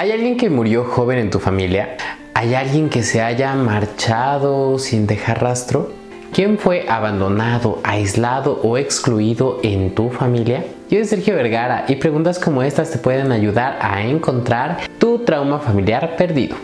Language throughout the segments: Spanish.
¿Hay alguien que murió joven en tu familia? ¿Hay alguien que se haya marchado sin dejar rastro? ¿Quién fue abandonado, aislado o excluido en tu familia? Yo soy Sergio Vergara y preguntas como estas te pueden ayudar a encontrar tu trauma familiar perdido.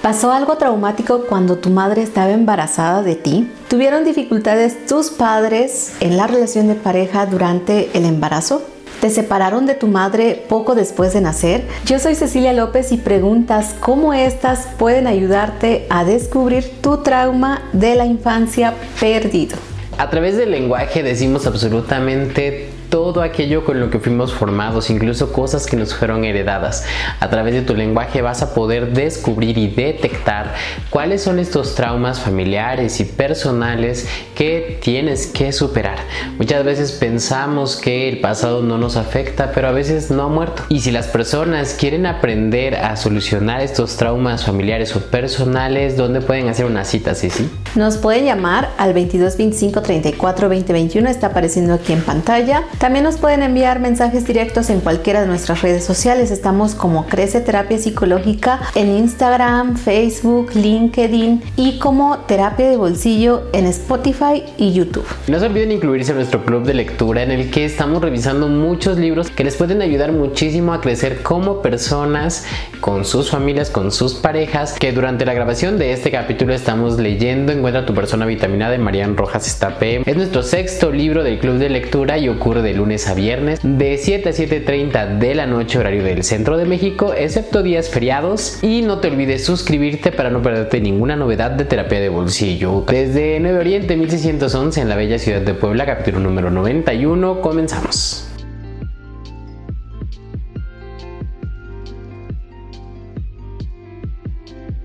¿Pasó algo traumático cuando tu madre estaba embarazada de ti? ¿Tuvieron dificultades tus padres en la relación de pareja durante el embarazo? ¿Te separaron de tu madre poco después de nacer? Yo soy Cecilia López y preguntas cómo estas pueden ayudarte a descubrir tu trauma de la infancia perdido. A través del lenguaje decimos absolutamente todo aquello con lo que fuimos formados, incluso cosas que nos fueron heredadas. A través de tu lenguaje vas a poder descubrir y detectar cuáles son estos traumas familiares y personales que tienes que superar. Muchas veces pensamos que el pasado no nos afecta, pero a veces no ha muerto. Y si las personas quieren aprender a solucionar estos traumas familiares o personales, ¿dónde pueden hacer una cita, sí? Nos pueden llamar al 22 25 34 20 21, está apareciendo aquí en pantalla. También nos pueden enviar mensajes directos en cualquiera de nuestras redes sociales. Estamos como Crece Terapia Psicológica en Instagram, Facebook, LinkedIn y como Terapia de Bolsillo en Spotify y YouTube. No se olviden incluirse en nuestro club de lectura en el que estamos revisando muchos libros que les pueden ayudar muchísimo a crecer como personas, con sus familias, con sus parejas, que durante la grabación de este capítulo estamos leyendo Encuentra tu persona vitaminada de Marian Rojas Estapé. Es nuestro sexto libro del club de lectura y ocurre de lunes a viernes de 7 a 7.30 de la noche horario del centro de México, excepto días feriados. Y no te olvides suscribirte para no perderte ninguna novedad de terapia de bolsillo. Desde Nuevo Oriente 1611 en la bella ciudad de Puebla, capítulo número 91, comenzamos.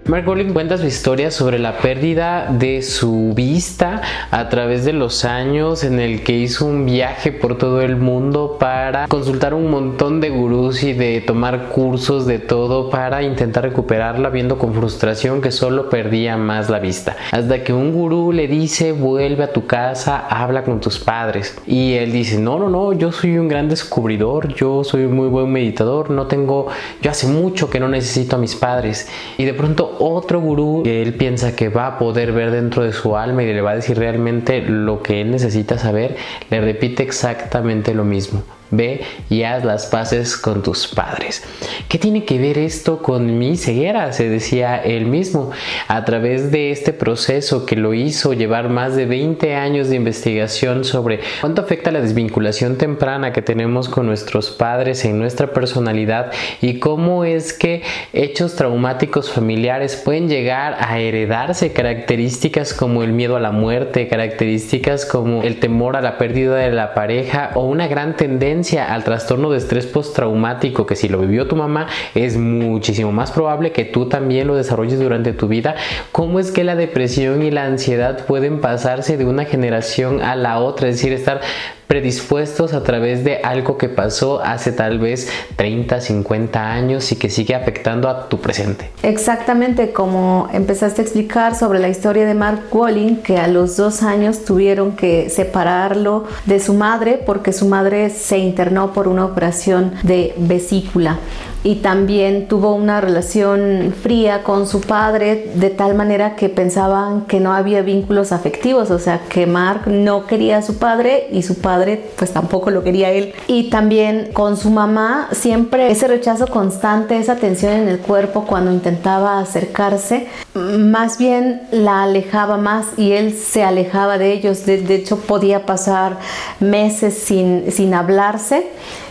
Mark Rowling cuenta su historia sobre la pérdida de su vista a través de los años en el que hizo un viaje por todo el mundo para consultar un montón de gurús y de tomar cursos de todo para intentar recuperarla viendo con frustración que solo perdía más la vista. Hasta que un gurú le dice vuelve a tu casa, habla con tus padres. Y él dice no, no, no, yo soy un gran descubridor, yo soy un muy buen meditador, no tengo, yo hace mucho que no necesito a mis padres. Y de pronto otro gurú que él piensa que va a poder ver dentro de su alma y le va a decir realmente lo que él necesita saber, le repite exactamente lo mismo. Ve y haz las paces con tus padres. ¿Qué tiene que ver esto con mi ceguera? Se decía él mismo. A través de este proceso que lo hizo llevar más de 20 años de investigación sobre cuánto afecta la desvinculación temprana que tenemos con nuestros padres en nuestra personalidad y cómo es que hechos traumáticos familiares pueden llegar a heredarse características como el miedo a la muerte, características como el temor a la pérdida de la pareja o una gran tendencia al trastorno de estrés postraumático que si lo vivió tu mamá es muchísimo más probable que tú también lo desarrolles durante tu vida. ¿Cómo es que la depresión y la ansiedad pueden pasarse de una generación a la otra? Es decir, estar predispuestos a través de algo que pasó hace tal vez 30, 50 años y que sigue afectando a tu presente. Exactamente como empezaste a explicar sobre la historia de Mark Walling, que a los dos años tuvieron que separarlo de su madre porque su madre se internó por una operación de vesícula y también tuvo una relación fría con su padre de tal manera que pensaban que no había vínculos afectivos, o sea que Mark no quería a su padre y su padre pues tampoco lo quería él. Y también con su mamá siempre ese rechazo constante, esa tensión en el cuerpo cuando intentaba acercarse, más bien la alejaba más y él se alejaba de ellos, de, hecho podía pasar meses sin, sin hablarse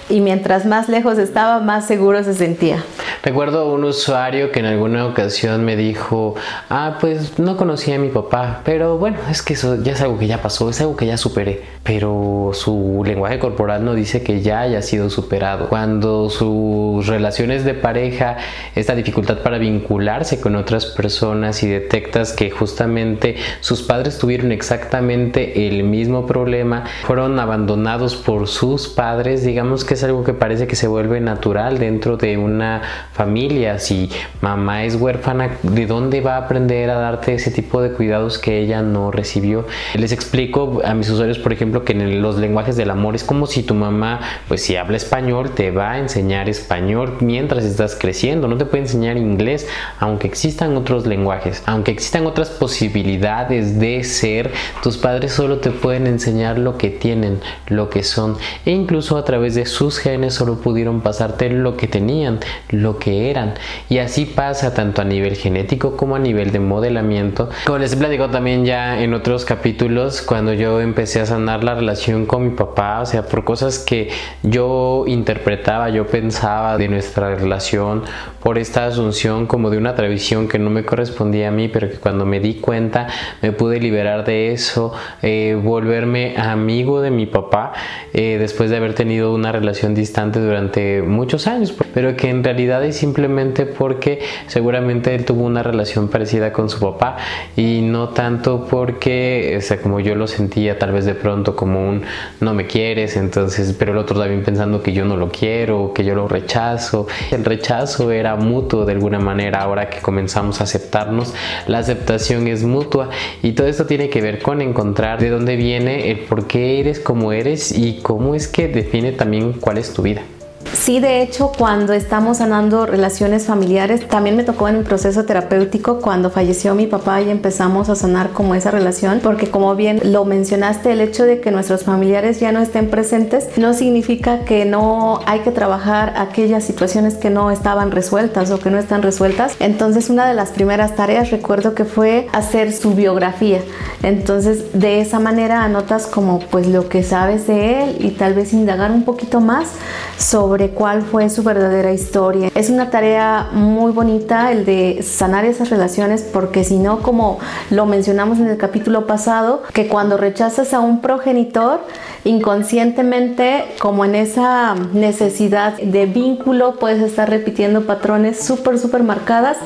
y mientras más lejos estaba, más seguro se sentía. Recuerdo un usuario que en alguna ocasión me dijo, ah, pues no conocía a mi papá, pero bueno, es que eso ya es algo que ya pasó, es algo que ya superé, pero su lenguaje corporal no dice que ya haya sido superado. Cuando sus relaciones de pareja, esta dificultad para vincularse con otras personas y detectas que justamente sus padres tuvieron exactamente el mismo problema, fueron abandonados por sus padres, digamos que es algo que parece que se vuelve natural dentro de una familia, si mamá es huérfana, ¿de dónde va a aprender a darte ese tipo de cuidados que ella no recibió? Les explico a mis usuarios, por ejemplo, que en los lenguajes del amor es como si tu mamá, pues si habla español, te va a enseñar español mientras estás creciendo, no te puede enseñar inglés, aunque existan otros lenguajes, aunque existan otras posibilidades de ser, tus padres solo te pueden enseñar lo que tienen, lo que son, e incluso a través de sus genes solo pudieron pasarte lo que tenían, lo que eran. Y así pasa tanto a nivel genético como a nivel de modelamiento. Como les he platicado también ya en otros capítulos, cuando yo empecé a sanar la relación con mi papá, o sea, por cosas que yo interpretaba, yo pensaba de nuestra relación, por esta asunción como de una tradición que no me correspondía a mí, pero que cuando me di cuenta me pude liberar de eso, eh, volverme amigo de mi papá eh, después de haber tenido una relación distante durante muchos años, pero que en realidad es simplemente porque seguramente él tuvo una relación parecida con su papá y no tanto porque, o sea, como yo lo sentía tal vez de pronto como un no me quieres, entonces, pero el otro también pensando que yo no lo quiero, que yo lo rechazo. El rechazo era mutuo de alguna manera, ahora que comenzamos a aceptarnos, la aceptación es mutua y todo esto tiene que ver con encontrar de dónde viene el por qué eres como eres y cómo es que define también cuál es tu vida. Sí, de hecho, cuando estamos sanando relaciones familiares, también me tocó en un proceso terapéutico cuando falleció mi papá y empezamos a sanar como esa relación, porque como bien lo mencionaste, el hecho de que nuestros familiares ya no estén presentes no significa que no hay que trabajar aquellas situaciones que no estaban resueltas o que no están resueltas. Entonces, una de las primeras tareas recuerdo que fue hacer su biografía. Entonces, de esa manera anotas como pues lo que sabes de él y tal vez indagar un poquito más sobre cuál fue su verdadera historia. Es una tarea muy bonita el de sanar esas relaciones porque si no, como lo mencionamos en el capítulo pasado, que cuando rechazas a un progenitor, inconscientemente, como en esa necesidad de vínculo, puedes estar repitiendo patrones súper, súper marcadas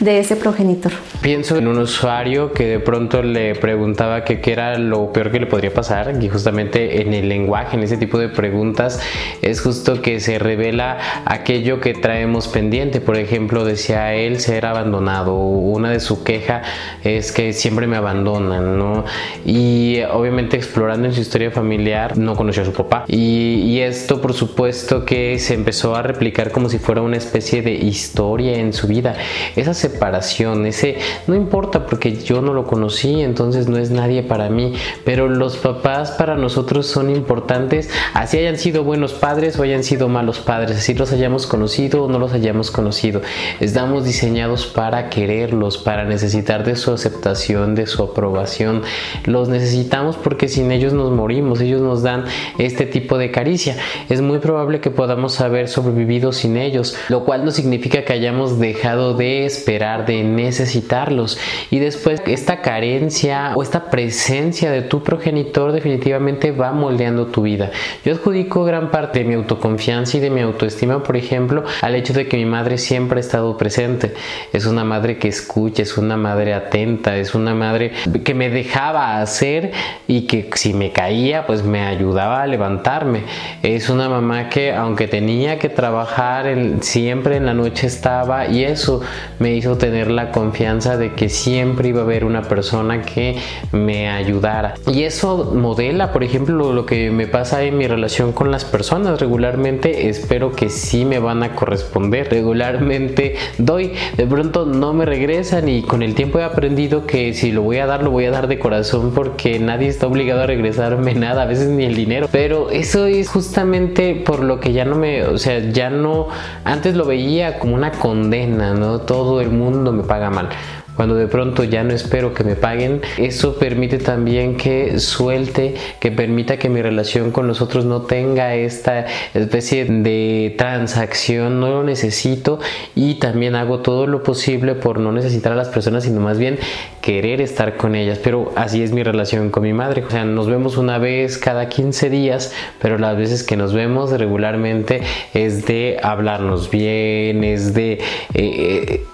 de ese progenitor. Pienso en un usuario que de pronto le preguntaba que qué era lo peor que le podría pasar y justamente en el lenguaje, en ese tipo de preguntas, es justo que se revela aquello que traemos pendiente. Por ejemplo, decía él ser abandonado. Una de su queja es que siempre me abandonan, ¿no? Y obviamente explorando en su historia familiar no conoció a su papá. Y, esto por supuesto que se empezó a replicar como si fuera una especie de historia en su vida. Esa separación, ese no importa porque yo no lo conocí, entonces no es nadie para mí. Pero los papás para nosotros son importantes, así hayan sido buenos padres o hayan sido malos padres, así los hayamos conocido o no los hayamos conocido. Estamos diseñados para quererlos, para necesitar de su aceptación, de su aprobación. Los necesitamos porque sin ellos nos morimos, ellos dan este tipo de caricia. Es muy probable que podamos haber sobrevivido sin ellos, lo cual no significa que hayamos dejado de esperar, de necesitarlos. Y después esta carencia o esta presencia de tu progenitor definitivamente va moldeando tu vida. Yo adjudico gran parte de mi autoconfianza y de mi autoestima, por ejemplo, al hecho de que mi madre siempre ha estado presente. Es una madre que escucha, es una madre atenta, es una madre que me dejaba hacer y que si me caía, pues me ayudaba a levantarme. Es una mamá que aunque tenía que trabajar, siempre en la noche estaba y eso me hizo tener la confianza de que siempre iba a haber una persona que me ayudara. Y eso modela, por ejemplo, lo que me pasa en mi relación con las personas regularmente espero que sí me van a corresponder. Regularmente doy, de pronto no me regresan y con el tiempo he aprendido que si lo voy a dar, lo voy a dar de corazón porque nadie está obligado a regresarme nada, a veces ni el dinero. Pero eso es justamente por lo que ya no me, o sea, ya no, antes lo veía como una condena, ¿no? Todo el mundo me paga mal cuando de pronto ya no espero que me paguen, eso permite también que suelte, que permita que mi relación con los otros no tenga esta especie de transacción, no lo necesito y también hago todo lo posible por no necesitar a las personas, sino más bien querer estar con ellas. Pero así es mi relación con mi madre, o sea, nos vemos una vez cada 15 días, pero las veces que nos vemos regularmente es de hablarnos bien, es de... Eh,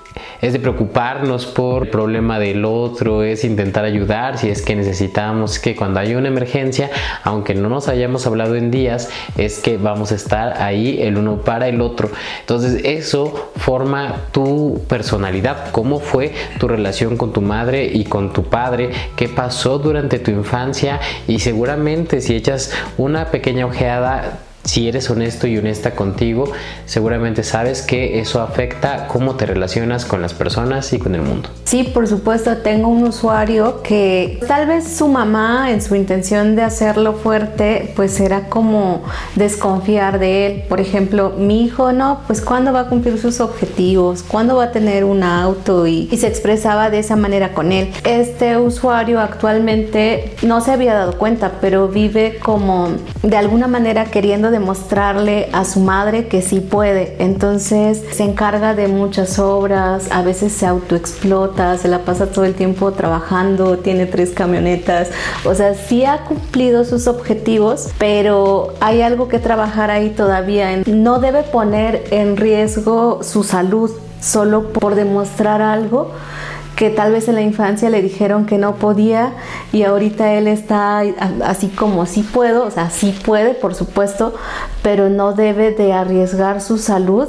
es de preocuparnos por el problema del otro, es intentar ayudar si es que necesitamos que cuando haya una emergencia, aunque no nos hayamos hablado en días, es que vamos a estar ahí el uno para el otro. Entonces eso forma tu personalidad, cómo fue tu relación con tu madre y con tu padre, qué pasó durante tu infancia y seguramente si echas una pequeña ojeada si eres honesto y honesta contigo, seguramente sabes que eso afecta cómo te relacionas con las personas y con el mundo. Sí, por supuesto, tengo un usuario que tal vez su mamá en su intención de hacerlo fuerte, pues era como desconfiar de él. Por ejemplo, mi hijo, no, pues cuándo va a cumplir sus objetivos, cuándo va a tener un auto y, se expresaba de esa manera con él. Este usuario actualmente no se había dado cuenta, pero vive como de alguna manera queriendo demostrarle a su madre que sí puede. Entonces se encarga de muchas obras, a veces se autoexplota, se la pasa todo el tiempo trabajando, tiene tres camionetas. O sea, sí ha cumplido sus objetivos, pero hay algo que trabajar ahí todavía. No debe poner en riesgo su salud solo por demostrar algo que tal vez en la infancia le dijeron que no podía y ahorita él está así como sí puedo, o sea, sí puede, por supuesto, pero no debe de arriesgar su salud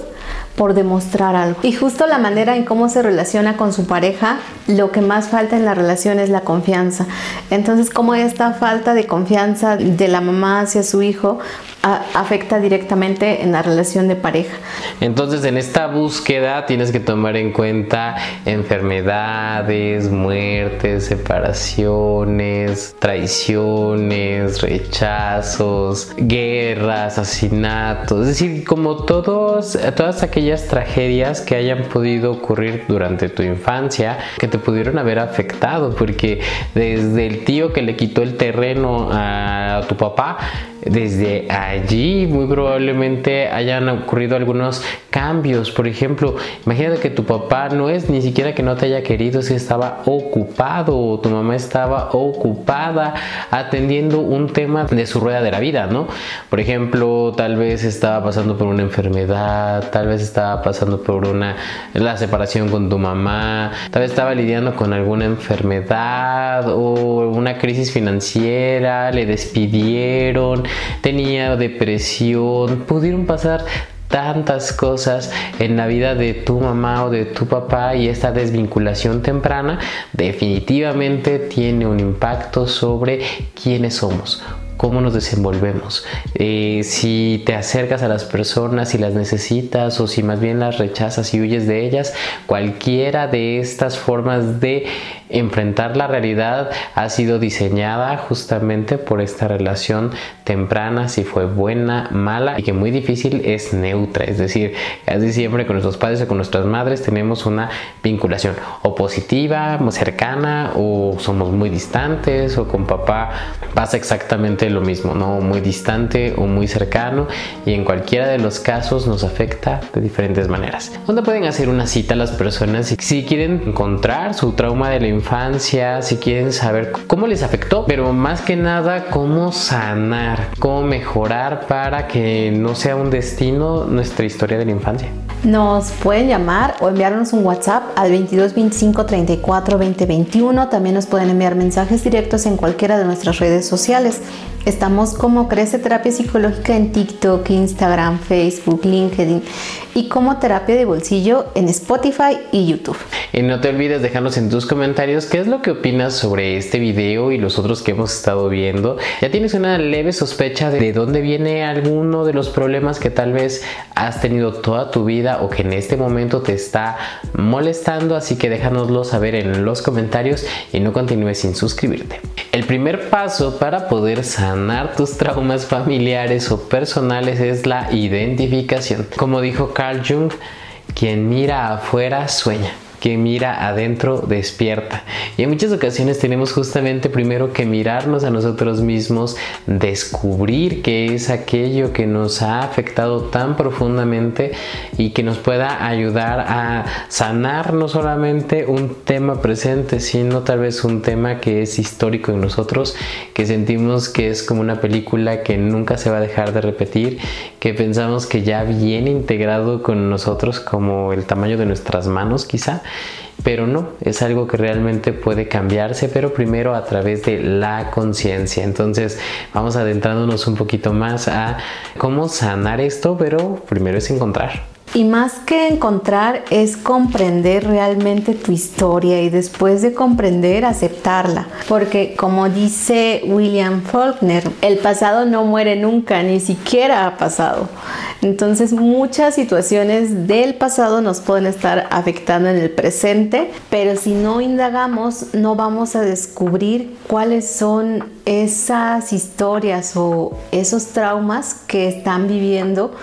por demostrar algo. Y justo la manera en cómo se relaciona con su pareja, lo que más falta en la relación es la confianza. Entonces, como esta falta de confianza de la mamá hacia su hijo afecta directamente en la relación de pareja. Entonces, en esta búsqueda tienes que tomar en cuenta enfermedades, muertes, separaciones, traiciones, rechazos, guerras, asesinatos, es decir, como todos, todas aquellas tragedias que hayan podido ocurrir durante tu infancia que te pudieron haber afectado, porque desde el tío que le quitó el terreno a tu papá, desde allí muy probablemente hayan ocurrido algunos cambios. Por ejemplo, imagínate que tu papá no es ni siquiera que no te haya querido, si estaba ocupado o tu mamá estaba ocupada atendiendo un tema de su rueda de la vida, ¿no? Por ejemplo, tal vez estaba pasando por una enfermedad, tal vez estaba pasando por una la separación con tu mamá, tal vez estaba lidiando con alguna enfermedad o una crisis financiera, le despidieron, tenía depresión, pudieron pasar tantas cosas en la vida de tu mamá o de tu papá y esta desvinculación temprana definitivamente tiene un impacto sobre quiénes somos cómo nos desenvolvemos, eh, si te acercas a las personas, si las necesitas o si más bien las rechazas y huyes de ellas, cualquiera de estas formas de enfrentar la realidad ha sido diseñada justamente por esta relación temprana, si fue buena, mala y que muy difícil es neutra. Es decir, casi siempre con nuestros padres o con nuestras madres tenemos una vinculación o positiva, muy cercana o somos muy distantes o con papá pasa exactamente lo mismo, ¿no? Muy distante o muy cercano y en cualquiera de los casos nos afecta de diferentes maneras. ¿Dónde pueden hacer una cita las personas si quieren encontrar su trauma de la infancia, si quieren saber cómo les afectó, pero más que nada cómo sanar, cómo mejorar para que no sea un destino nuestra historia de la infancia. Nos pueden llamar o enviarnos un WhatsApp al 22 25 34 20 21. También nos pueden enviar mensajes directos en cualquiera de nuestras redes sociales. Estamos como Crece Terapia Psicológica en TikTok, Instagram, Facebook, LinkedIn y como Terapia de Bolsillo en Spotify y YouTube. Y no te olvides dejarnos en tus comentarios qué es lo que opinas sobre este video y los otros que hemos estado viendo. ¿Ya tienes una leve sospecha de dónde viene alguno de los problemas que tal vez has tenido toda tu vida o que en este momento te está molestando? Así que déjanoslo saber en los comentarios y no continúes sin suscribirte. El primer paso para poder sanar tus traumas familiares o personales es la identificación. Como dijo Carl Jung, quien mira afuera sueña. Que mira adentro despierta. Y en muchas ocasiones tenemos justamente primero que mirarnos a nosotros mismos, descubrir qué es aquello que nos ha afectado tan profundamente y que nos pueda ayudar a sanar no solamente un tema presente, sino tal vez un tema que es histórico en nosotros, que sentimos que es como una película que nunca se va a dejar de repetir, que pensamos que ya viene integrado con nosotros como el tamaño de nuestras manos quizá pero no, es algo que realmente puede cambiarse, pero primero a través de la conciencia. Entonces vamos adentrándonos un poquito más a cómo sanar esto, pero primero es encontrar. Y más que encontrar es comprender realmente tu historia y después de comprender aceptarla. Porque como dice William Faulkner, el pasado no muere nunca, ni siquiera ha pasado. Entonces muchas situaciones del pasado nos pueden estar afectando en el presente, pero si no indagamos no vamos a descubrir cuáles son esas historias o esos traumas que están viviendo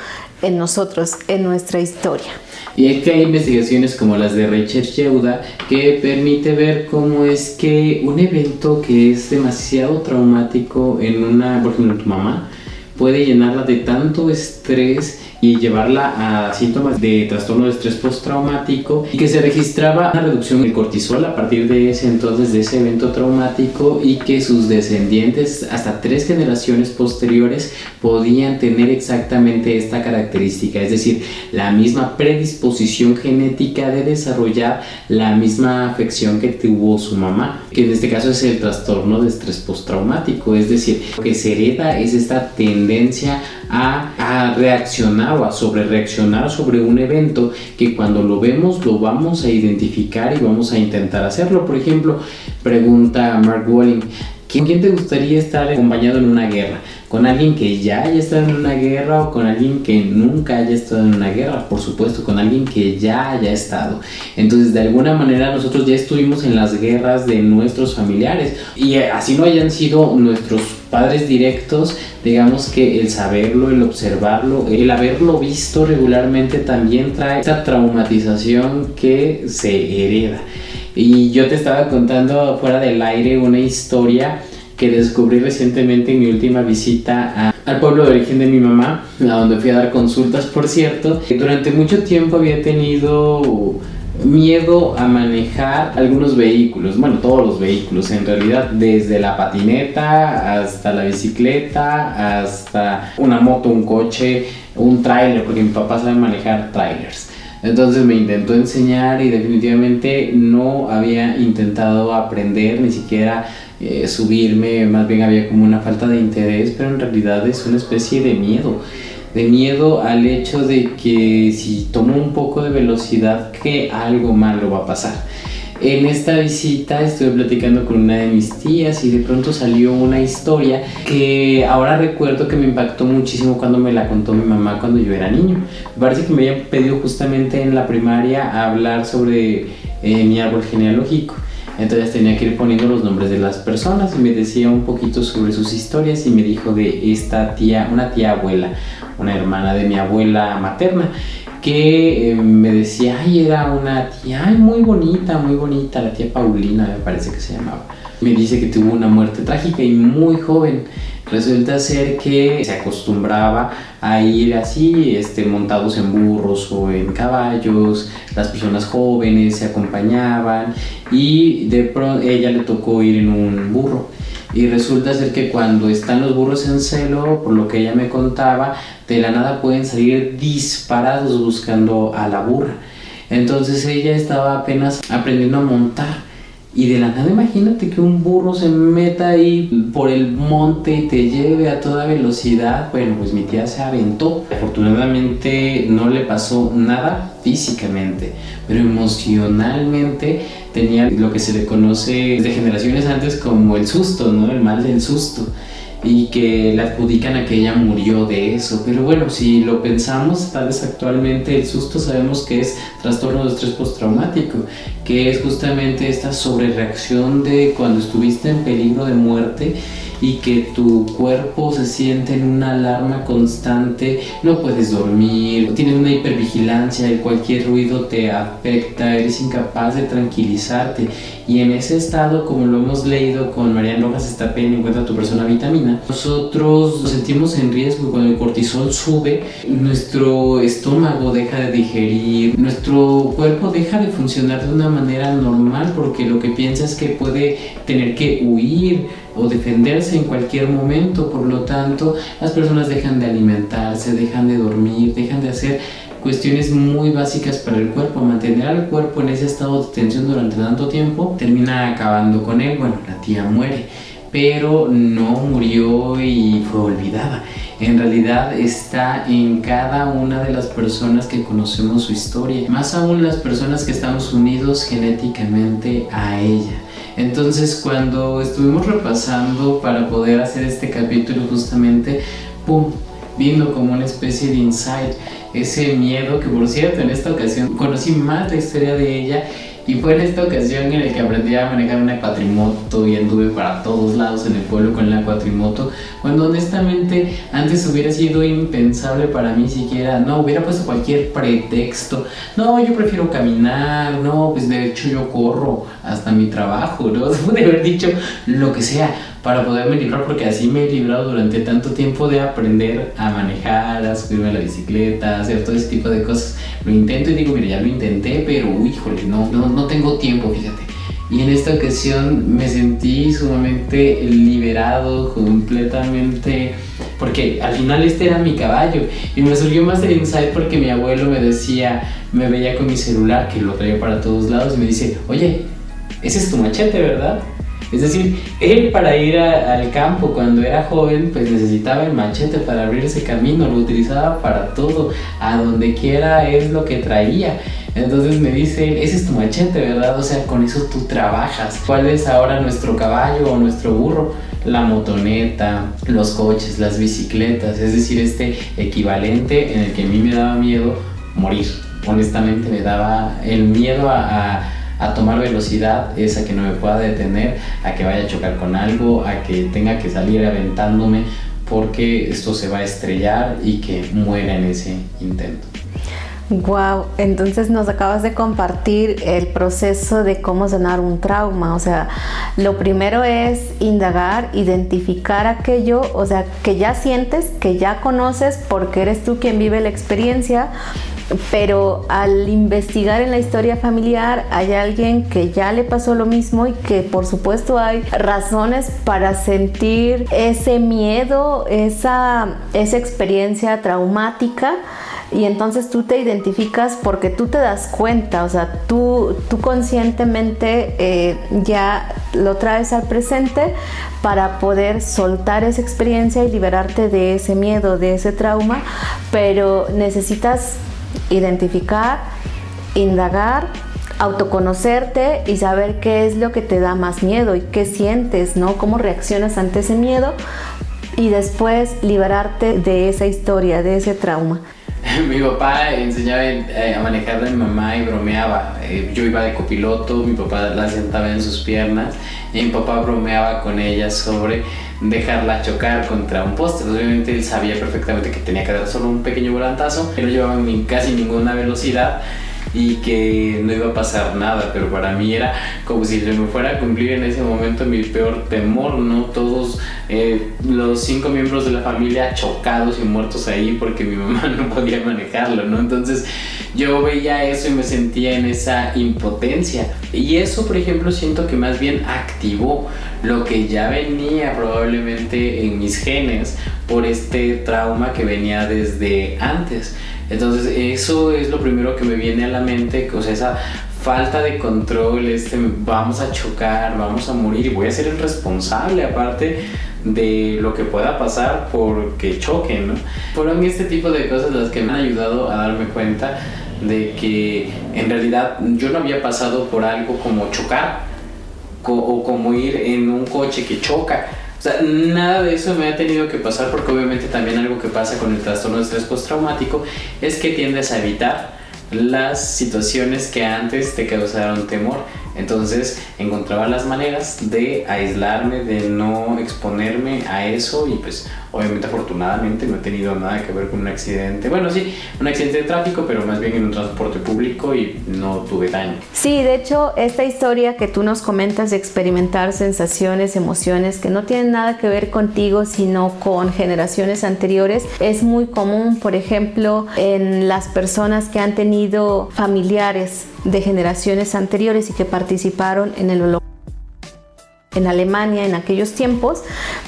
en nosotros, en nuestra historia. Y es que hay investigaciones como las de Richard Yehuda que permite ver cómo es que un evento que es demasiado traumático en una, por ejemplo, en tu mamá, puede llenarla de tanto estrés y llevarla a síntomas de trastorno de estrés postraumático y que se registraba una reducción del cortisol a partir de ese entonces, de ese evento traumático y que sus descendientes hasta tres generaciones posteriores podían tener exactamente esta característica, es decir, la misma predisposición genética de desarrollar la misma afección que tuvo su mamá, que en este caso es el trastorno de estrés postraumático, es decir, lo que se hereda es esta tendencia a, a reaccionar o a sobre reaccionar sobre un evento que cuando lo vemos lo vamos a identificar y vamos a intentar hacerlo. Por ejemplo, pregunta Mark Walling, ¿con quién te gustaría estar acompañado en una guerra? ¿Con alguien que ya haya estado en una guerra o con alguien que nunca haya estado en una guerra? Por supuesto, con alguien que ya haya estado. Entonces, de alguna manera nosotros ya estuvimos en las guerras de nuestros familiares y así no hayan sido nuestros padres directos, digamos que el saberlo, el observarlo, el haberlo visto regularmente también trae esta traumatización que se hereda. Y yo te estaba contando fuera del aire una historia que descubrí recientemente en mi última visita al pueblo de origen de mi mamá, a donde fui a dar consultas, por cierto. Durante mucho tiempo había tenido miedo a manejar algunos vehículos, bueno, todos los vehículos en realidad, desde la patineta hasta la bicicleta, hasta una moto, un coche, un tráiler, porque mi papá sabe manejar trailers. Entonces me intentó enseñar y definitivamente no había intentado aprender, ni siquiera eh, subirme, más bien había como una falta de interés, pero en realidad es una especie de miedo, de miedo al hecho de que si tomo un poco de velocidad que algo malo va a pasar. En esta visita estuve platicando con una de mis tías y de pronto salió una historia que ahora recuerdo que me impactó muchísimo cuando me la contó mi mamá cuando yo era niño. Me parece que me habían pedido justamente en la primaria hablar sobre eh, mi árbol genealógico. Entonces tenía que ir poniendo los nombres de las personas y me decía un poquito sobre sus historias y me dijo de esta tía, una tía abuela, una hermana de mi abuela materna que eh, me decía, ay, era una tía muy bonita, muy bonita, la tía Paulina me parece que se llamaba. Me dice que tuvo una muerte trágica y muy joven. Resulta ser que se acostumbraba a ir así, este, montados en burros o en caballos, las personas jóvenes se acompañaban y de pronto ella le tocó ir en un burro. Y resulta ser que cuando están los burros en celo, por lo que ella me contaba, de la nada pueden salir disparados buscando a la burra. Entonces ella estaba apenas aprendiendo a montar y de la nada imagínate que un burro se meta ahí por el monte y te lleve a toda velocidad. Bueno, pues mi tía se aventó. Afortunadamente no le pasó nada físicamente, pero emocionalmente tenía lo que se le conoce de generaciones antes como el susto, ¿no? El mal del susto y que le adjudican a que ella murió de eso. Pero bueno, si lo pensamos, tal vez actualmente el susto sabemos que es trastorno de estrés postraumático, que es justamente esta sobrereacción de cuando estuviste en peligro de muerte y que tu cuerpo se siente en una alarma constante, no puedes dormir, tienes una hipervigilancia y cualquier ruido te afecta, eres incapaz de tranquilizarte. Y en ese estado, como lo hemos leído con Marian Rojas Estapén, encuentra tu persona vitamina, nosotros nos sentimos en riesgo. Cuando el cortisol sube, nuestro estómago deja de digerir, nuestro cuerpo deja de funcionar de una manera normal porque lo que piensa es que puede tener que huir o defenderse en cualquier momento, por lo tanto las personas dejan de alimentarse, dejan de dormir, dejan de hacer cuestiones muy básicas para el cuerpo. Mantener al cuerpo en ese estado de tensión durante tanto tiempo termina acabando con él. Bueno, la tía muere, pero no murió y fue olvidada. En realidad está en cada una de las personas que conocemos su historia, más aún las personas que estamos unidos genéticamente a ella. Entonces cuando estuvimos repasando para poder hacer este capítulo justamente, ¡pum! vino como una especie de insight ese miedo que por cierto en esta ocasión conocí más la historia de ella y fue en esta ocasión en la que aprendí a manejar una cuatrimoto y anduve para todos lados en el pueblo con la cuatrimoto, cuando honestamente antes hubiera sido impensable para mí siquiera, no, hubiera puesto cualquier pretexto, no, yo prefiero caminar, no, pues de hecho yo corro hasta mi trabajo, ¿no? Pude haber dicho lo que sea, para poderme librar, porque así me he librado durante tanto tiempo de aprender a manejar, a subirme a la bicicleta, a hacer todo ese tipo de cosas. Lo intento y digo, mira, ya lo intenté, pero híjole, no, no, no tengo tiempo, fíjate. Y en esta ocasión me sentí sumamente liberado, completamente, porque al final este era mi caballo. Y me surgió más el insight porque mi abuelo me decía, me veía con mi celular, que lo traía para todos lados, y me dice, oye, ese es tu machete, ¿verdad? Es decir, él para ir al campo cuando era joven, pues necesitaba el machete para abrirse camino, lo utilizaba para todo, a donde quiera es lo que traía. Entonces me dice, ese es tu machete, ¿verdad? O sea, con eso tú trabajas. ¿Cuál es ahora nuestro caballo o nuestro burro? La motoneta, los coches, las bicicletas, es decir, este equivalente en el que a mí me daba miedo morir. Honestamente me daba el miedo a a tomar velocidad es a que no me pueda detener, a que vaya a chocar con algo, a que tenga que salir aventándome porque esto se va a estrellar y que muera en ese intento. Wow, entonces nos acabas de compartir el proceso de cómo sanar un trauma. O sea, lo primero es indagar, identificar aquello, o sea, que ya sientes, que ya conoces, porque eres tú quien vive la experiencia, pero al investigar en la historia familiar hay alguien que ya le pasó lo mismo y que por supuesto hay razones para sentir ese miedo, esa, esa experiencia traumática. Y entonces tú te identificas porque tú te das cuenta, o sea, tú, tú conscientemente eh, ya lo traes al presente para poder soltar esa experiencia y liberarte de ese miedo, de ese trauma, pero necesitas identificar, indagar, autoconocerte y saber qué es lo que te da más miedo y qué sientes, ¿no? Cómo reaccionas ante ese miedo y después liberarte de esa historia, de ese trauma. mi papá enseñaba eh, a manejar a mi mamá y bromeaba. Eh, yo iba de copiloto, mi papá la sentaba en sus piernas y mi papá bromeaba con ella sobre dejarla chocar contra un poste. Obviamente él sabía perfectamente que tenía que dar solo un pequeño volantazo, que no llevaba casi ninguna velocidad y que no iba a pasar nada, pero para mí era como si se me fuera a cumplir en ese momento mi peor temor, ¿no? Todos eh, los cinco miembros de la familia chocados y muertos ahí porque mi mamá no podía manejarlo, ¿no? Entonces yo veía eso y me sentía en esa impotencia. Y eso, por ejemplo, siento que más bien activó lo que ya venía probablemente en mis genes por este trauma que venía desde antes. Entonces eso es lo primero que me viene a la mente, o esa falta de control, este, vamos a chocar, vamos a morir voy a ser el responsable aparte de lo que pueda pasar porque choquen, ¿no? Fueron este tipo de cosas las que me han ayudado a darme cuenta de que en realidad yo no había pasado por algo como chocar o como ir en un coche que choca o sea, nada de eso me ha tenido que pasar porque obviamente también algo que pasa con el trastorno de estrés postraumático es que tiendes a evitar las situaciones que antes te causaron temor. Entonces encontraba las maneras de aislarme, de no exponerme a eso y pues obviamente afortunadamente no he tenido nada que ver con un accidente. Bueno, sí, un accidente de tráfico, pero más bien en un transporte público y no tuve daño. Sí, de hecho, esta historia que tú nos comentas de experimentar sensaciones, emociones que no tienen nada que ver contigo, sino con generaciones anteriores, es muy común, por ejemplo, en las personas que han tenido familiares de generaciones anteriores y que participaron en el holocausto en Alemania en aquellos tiempos,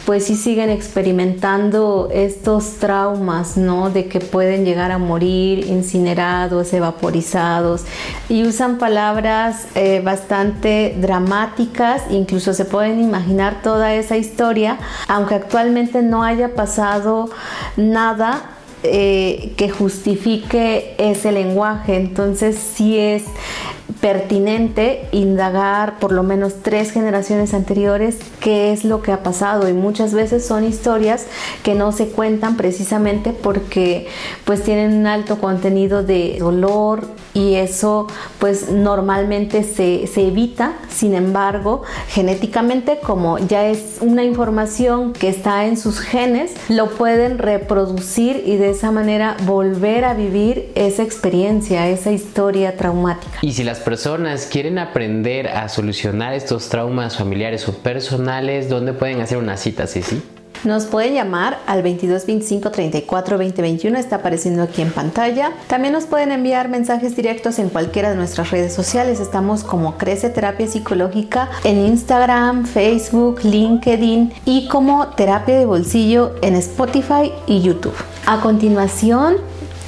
pues sí siguen experimentando estos traumas, ¿no? De que pueden llegar a morir incinerados, evaporizados, y usan palabras eh, bastante dramáticas, incluso se pueden imaginar toda esa historia, aunque actualmente no haya pasado nada eh, que justifique ese lenguaje. Entonces sí es pertinente indagar por lo menos tres generaciones anteriores qué es lo que ha pasado. Y muchas veces son historias que no se cuentan precisamente porque pues tienen un alto contenido de dolor y eso pues normalmente se, se evita sin embargo genéticamente como ya es una información que está en sus genes lo pueden reproducir y de esa manera volver a vivir esa experiencia esa historia traumática y si las personas quieren aprender a solucionar estos traumas familiares o personales, ¿dónde pueden hacer una cita, Ceci? Nos pueden llamar al 22 25 34 20 21, está apareciendo aquí en pantalla. También nos pueden enviar mensajes directos en cualquiera de nuestras redes sociales. Estamos como Crece Terapia Psicológica en Instagram, Facebook, LinkedIn y como Terapia de Bolsillo en Spotify y YouTube. A continuación,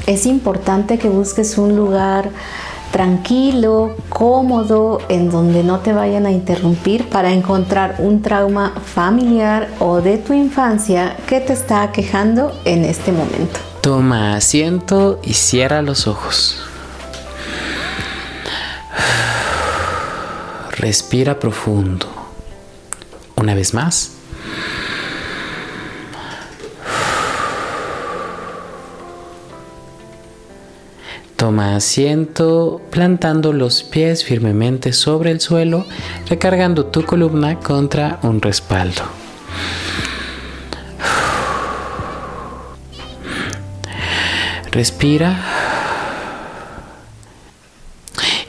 es importante que busques un lugar tranquilo, cómodo, en donde no te vayan a interrumpir para encontrar un trauma familiar o de tu infancia que te está quejando en este momento. Toma asiento y cierra los ojos. Respira profundo. Una vez más. Toma asiento plantando los pies firmemente sobre el suelo, recargando tu columna contra un respaldo. Respira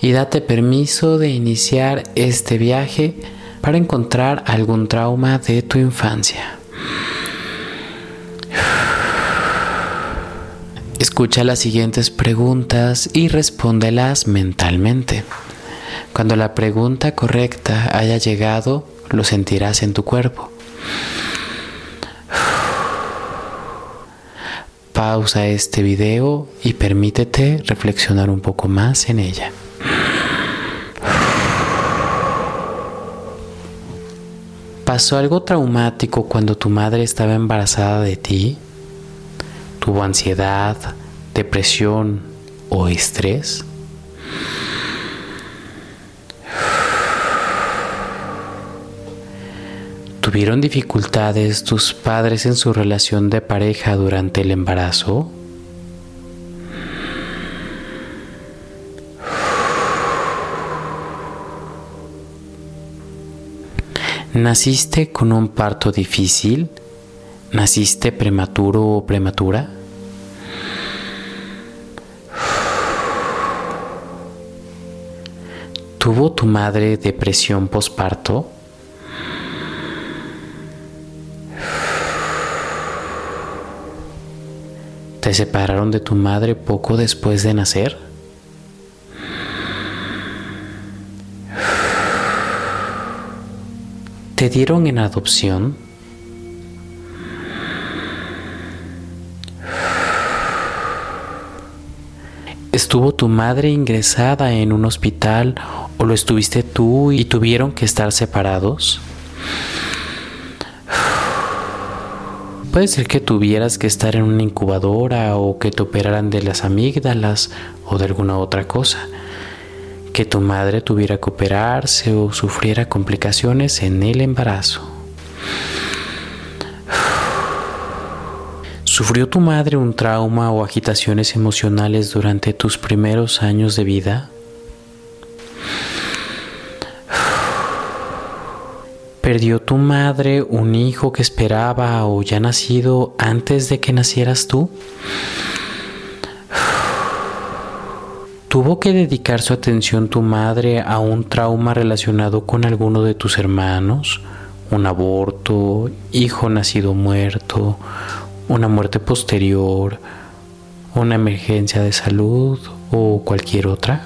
y date permiso de iniciar este viaje para encontrar algún trauma de tu infancia. Escucha las siguientes preguntas y respóndelas mentalmente. Cuando la pregunta correcta haya llegado, lo sentirás en tu cuerpo. Pausa este video y permítete reflexionar un poco más en ella. ¿Pasó algo traumático cuando tu madre estaba embarazada de ti? ¿Tuvo ansiedad, depresión o estrés? ¿Tuvieron dificultades tus padres en su relación de pareja durante el embarazo? ¿Naciste con un parto difícil? ¿Naciste prematuro o prematura? ¿Tuvo tu madre depresión posparto? ¿Te separaron de tu madre poco después de nacer? ¿Te dieron en adopción? ¿Estuvo tu madre ingresada en un hospital o lo estuviste tú y tuvieron que estar separados? Puede ser que tuvieras que estar en una incubadora o que te operaran de las amígdalas o de alguna otra cosa. Que tu madre tuviera que operarse o sufriera complicaciones en el embarazo. ¿Sufrió tu madre un trauma o agitaciones emocionales durante tus primeros años de vida? ¿Perdió tu madre un hijo que esperaba o ya nacido antes de que nacieras tú? ¿Tuvo que dedicar su atención tu madre a un trauma relacionado con alguno de tus hermanos? ¿Un aborto? ¿Hijo nacido muerto? ¿Una muerte posterior? ¿Una emergencia de salud? ¿O cualquier otra?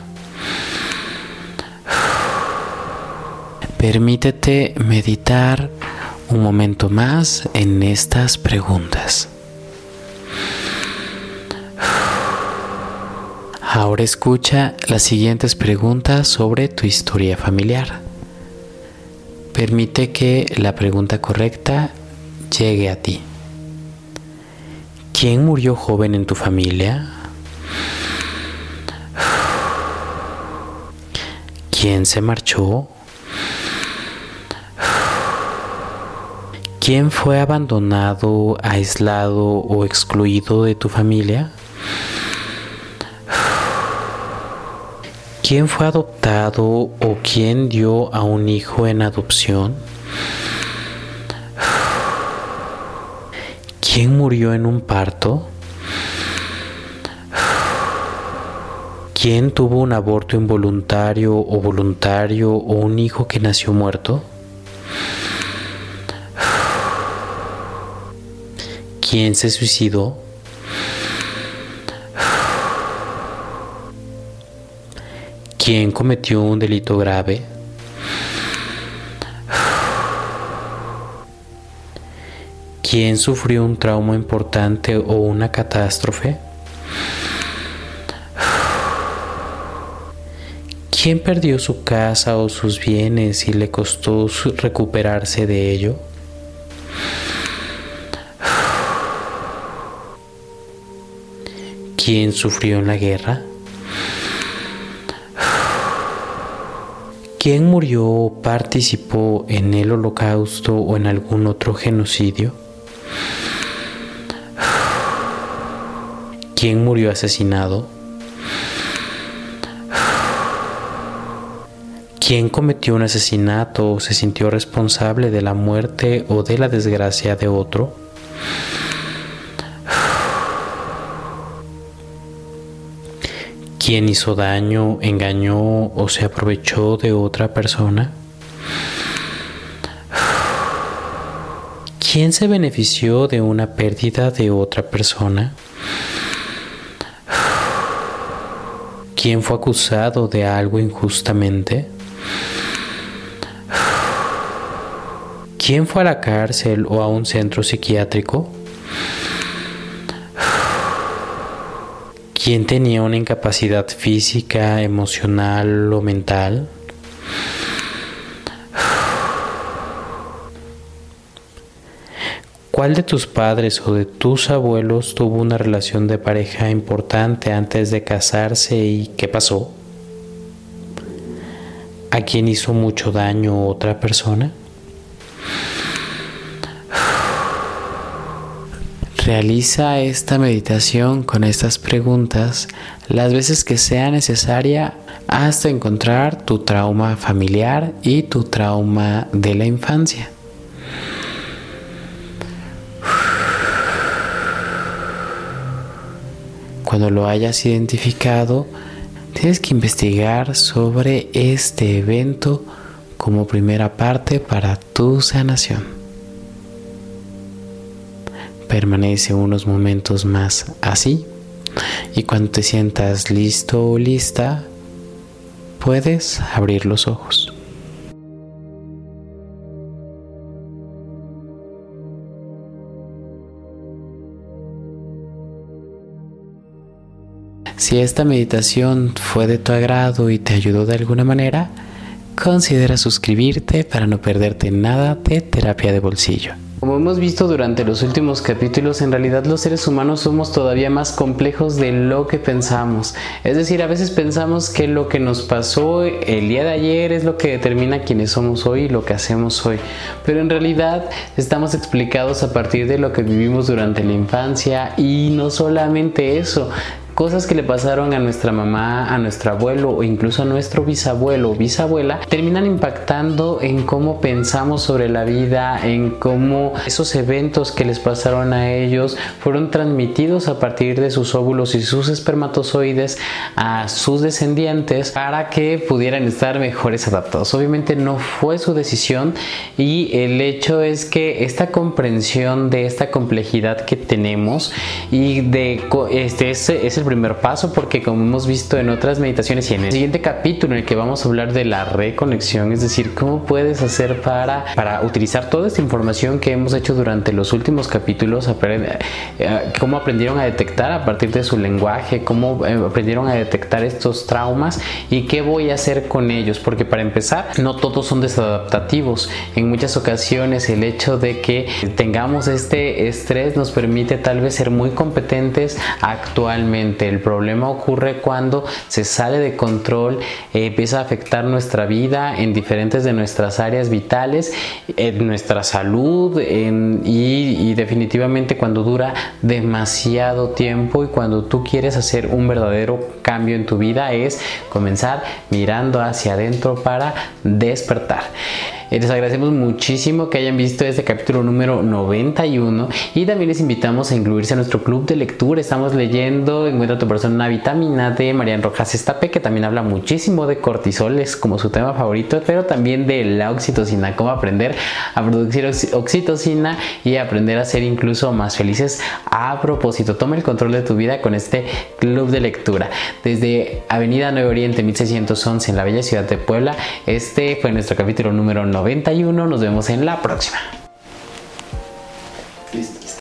Permítete meditar un momento más en estas preguntas. Ahora escucha las siguientes preguntas sobre tu historia familiar. Permite que la pregunta correcta llegue a ti. ¿Quién murió joven en tu familia? ¿Quién se marchó? ¿Quién fue abandonado, aislado o excluido de tu familia? ¿Quién fue adoptado o quién dio a un hijo en adopción? ¿Quién murió en un parto? ¿Quién tuvo un aborto involuntario o voluntario o un hijo que nació muerto? ¿Quién se suicidó? ¿Quién cometió un delito grave? ¿Quién sufrió un trauma importante o una catástrofe? ¿Quién perdió su casa o sus bienes y le costó recuperarse de ello? ¿Quién sufrió en la guerra? ¿Quién murió o participó en el holocausto o en algún otro genocidio? ¿Quién murió asesinado? ¿Quién cometió un asesinato o se sintió responsable de la muerte o de la desgracia de otro? ¿Quién hizo daño, engañó o se aprovechó de otra persona? ¿Quién se benefició de una pérdida de otra persona? ¿Quién fue acusado de algo injustamente? ¿Quién fue a la cárcel o a un centro psiquiátrico? ¿Quién tenía una incapacidad física, emocional o mental? ¿Cuál de tus padres o de tus abuelos tuvo una relación de pareja importante antes de casarse y qué pasó? ¿A quién hizo mucho daño otra persona? Realiza esta meditación con estas preguntas las veces que sea necesaria hasta encontrar tu trauma familiar y tu trauma de la infancia. Cuando lo hayas identificado, tienes que investigar sobre este evento como primera parte para tu sanación. Permanece unos momentos más así y cuando te sientas listo o lista, puedes abrir los ojos. Si esta meditación fue de tu agrado y te ayudó de alguna manera, considera suscribirte para no perderte nada de terapia de bolsillo. Como hemos visto durante los últimos capítulos, en realidad los seres humanos somos todavía más complejos de lo que pensamos. Es decir, a veces pensamos que lo que nos pasó el día de ayer es lo que determina quiénes somos hoy y lo que hacemos hoy. Pero en realidad estamos explicados a partir de lo que vivimos durante la infancia y no solamente eso cosas que le pasaron a nuestra mamá, a nuestro abuelo o incluso a nuestro bisabuelo o bisabuela terminan impactando en cómo pensamos sobre la vida, en cómo esos eventos que les pasaron a ellos fueron transmitidos a partir de sus óvulos y sus espermatozoides a sus descendientes para que pudieran estar mejores adaptados. Obviamente no fue su decisión y el hecho es que esta comprensión de esta complejidad que tenemos y de este es, es el primer paso porque como hemos visto en otras meditaciones y en el siguiente capítulo en el que vamos a hablar de la reconexión, es decir, cómo puedes hacer para, para utilizar toda esta información que hemos hecho durante los últimos capítulos, eh, cómo aprendieron a detectar a partir de su lenguaje, cómo eh, aprendieron a detectar estos traumas y qué voy a hacer con ellos, porque para empezar, no todos son desadaptativos. En muchas ocasiones el hecho de que tengamos este estrés nos permite tal vez ser muy competentes actualmente. El problema ocurre cuando se sale de control, eh, empieza a afectar nuestra vida en diferentes de nuestras áreas vitales, en nuestra salud y, definitivamente cuando dura demasiado tiempo y cuando tú quieres hacer un verdadero cambio en tu vida es comenzar mirando hacia adentro para despertar. Eh, les agradecemos muchísimo que hayan visto este capítulo número 91 y también les invitamos a incluirse a nuestro club de lectura. Estamos leyendo Encuentra tu persona vitamina de Marian Rojas Estape, que también habla muchísimo de cortisol, es como su tema favorito, pero también de la oxitocina, cómo aprender a producir oxitocina y aprender a ser incluso más felices a propósito. Toma el control de tu vida con este club de lectura. Desde Avenida Nuevo Oriente 1611 en la bella ciudad de Puebla, este fue nuestro capítulo número 91. Nos vemos en la próxima.